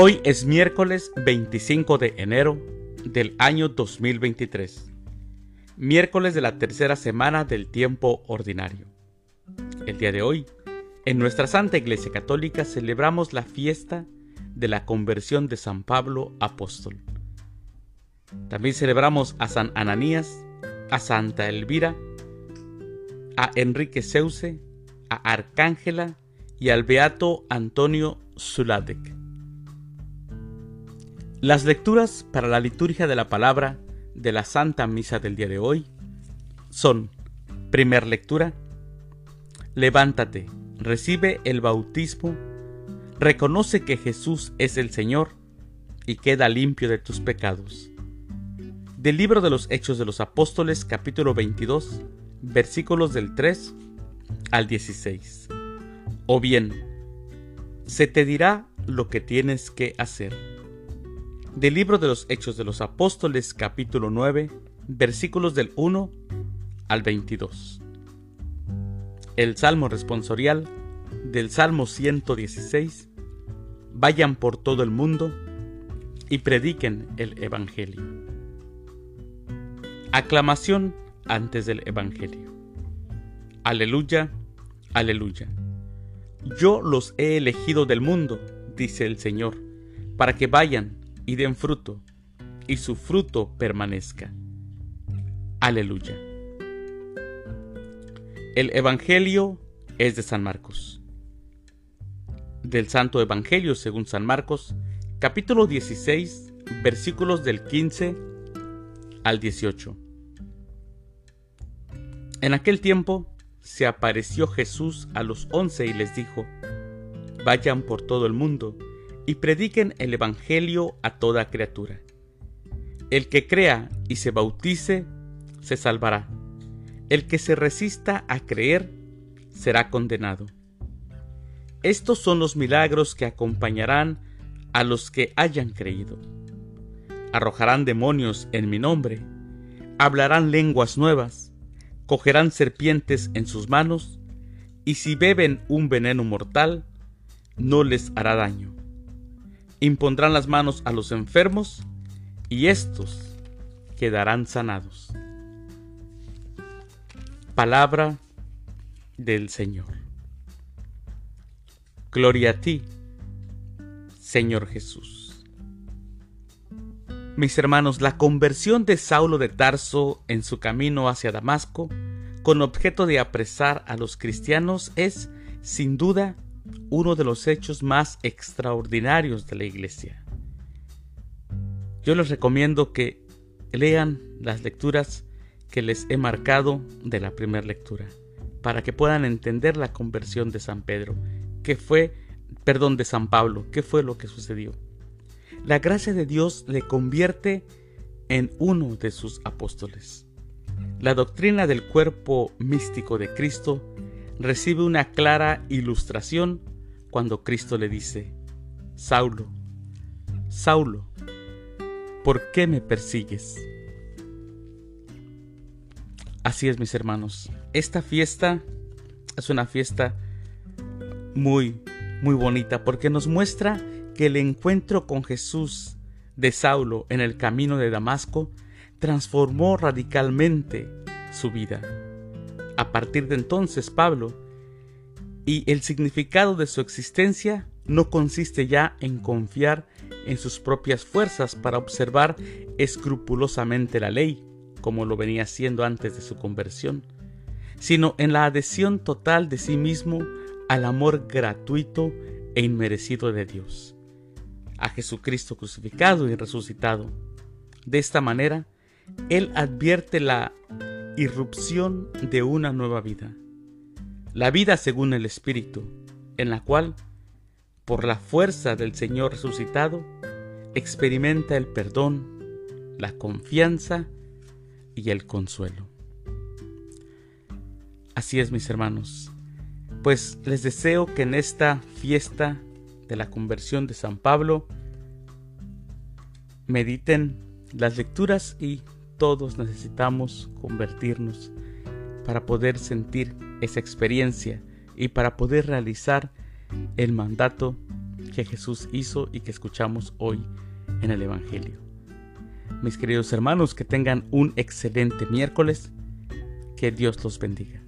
Hoy es miércoles 25 de enero del año 2023, miércoles de la tercera semana del tiempo ordinario. El día de hoy, en nuestra Santa Iglesia Católica celebramos la fiesta de la conversión de San Pablo Apóstol. También celebramos a San Ananías, a Santa Elvira, a Enrique Seuse, a Arcángela y al Beato Antonio Zuladek. Las lecturas para la liturgia de la palabra de la Santa Misa del día de hoy son, primer lectura, levántate, recibe el bautismo, reconoce que Jesús es el Señor y queda limpio de tus pecados. Del libro de los Hechos de los Apóstoles capítulo 22, versículos del 3 al 16. O bien, se te dirá lo que tienes que hacer del libro de los Hechos de los Apóstoles capítulo 9 versículos del 1 al 22. El Salmo responsorial del Salmo 116. Vayan por todo el mundo y prediquen el Evangelio. Aclamación antes del Evangelio. Aleluya, aleluya. Yo los he elegido del mundo, dice el Señor, para que vayan y den fruto, y su fruto permanezca. Aleluya. El Evangelio es de San Marcos. Del Santo Evangelio según San Marcos, capítulo 16, versículos del 15 al 18. En aquel tiempo se apareció Jesús a los once y les dijo, Vayan por todo el mundo y prediquen el Evangelio a toda criatura. El que crea y se bautice, se salvará. El que se resista a creer, será condenado. Estos son los milagros que acompañarán a los que hayan creído. Arrojarán demonios en mi nombre, hablarán lenguas nuevas, cogerán serpientes en sus manos, y si beben un veneno mortal, no les hará daño impondrán las manos a los enfermos y estos quedarán sanados. Palabra del Señor. Gloria a ti, Señor Jesús. Mis hermanos, la conversión de Saulo de Tarso en su camino hacia Damasco, con objeto de apresar a los cristianos, es, sin duda, uno de los hechos más extraordinarios de la iglesia. Yo les recomiendo que lean las lecturas que les he marcado de la primera lectura, para que puedan entender la conversión de San Pedro, que fue, perdón, de San Pablo, qué fue lo que sucedió. La gracia de Dios le convierte en uno de sus apóstoles. La doctrina del cuerpo místico de Cristo recibe una clara ilustración cuando Cristo le dice, Saulo, Saulo, ¿por qué me persigues? Así es, mis hermanos. Esta fiesta es una fiesta muy, muy bonita porque nos muestra que el encuentro con Jesús de Saulo en el camino de Damasco transformó radicalmente su vida. A partir de entonces, Pablo, y el significado de su existencia no consiste ya en confiar en sus propias fuerzas para observar escrupulosamente la ley, como lo venía haciendo antes de su conversión, sino en la adhesión total de sí mismo al amor gratuito e inmerecido de Dios, a Jesucristo crucificado y resucitado. De esta manera, Él advierte la irrupción de una nueva vida. La vida según el Espíritu, en la cual, por la fuerza del Señor resucitado, experimenta el perdón, la confianza y el consuelo. Así es, mis hermanos. Pues les deseo que en esta fiesta de la conversión de San Pablo mediten las lecturas y todos necesitamos convertirnos para poder sentir esa experiencia y para poder realizar el mandato que Jesús hizo y que escuchamos hoy en el Evangelio. Mis queridos hermanos, que tengan un excelente miércoles. Que Dios los bendiga.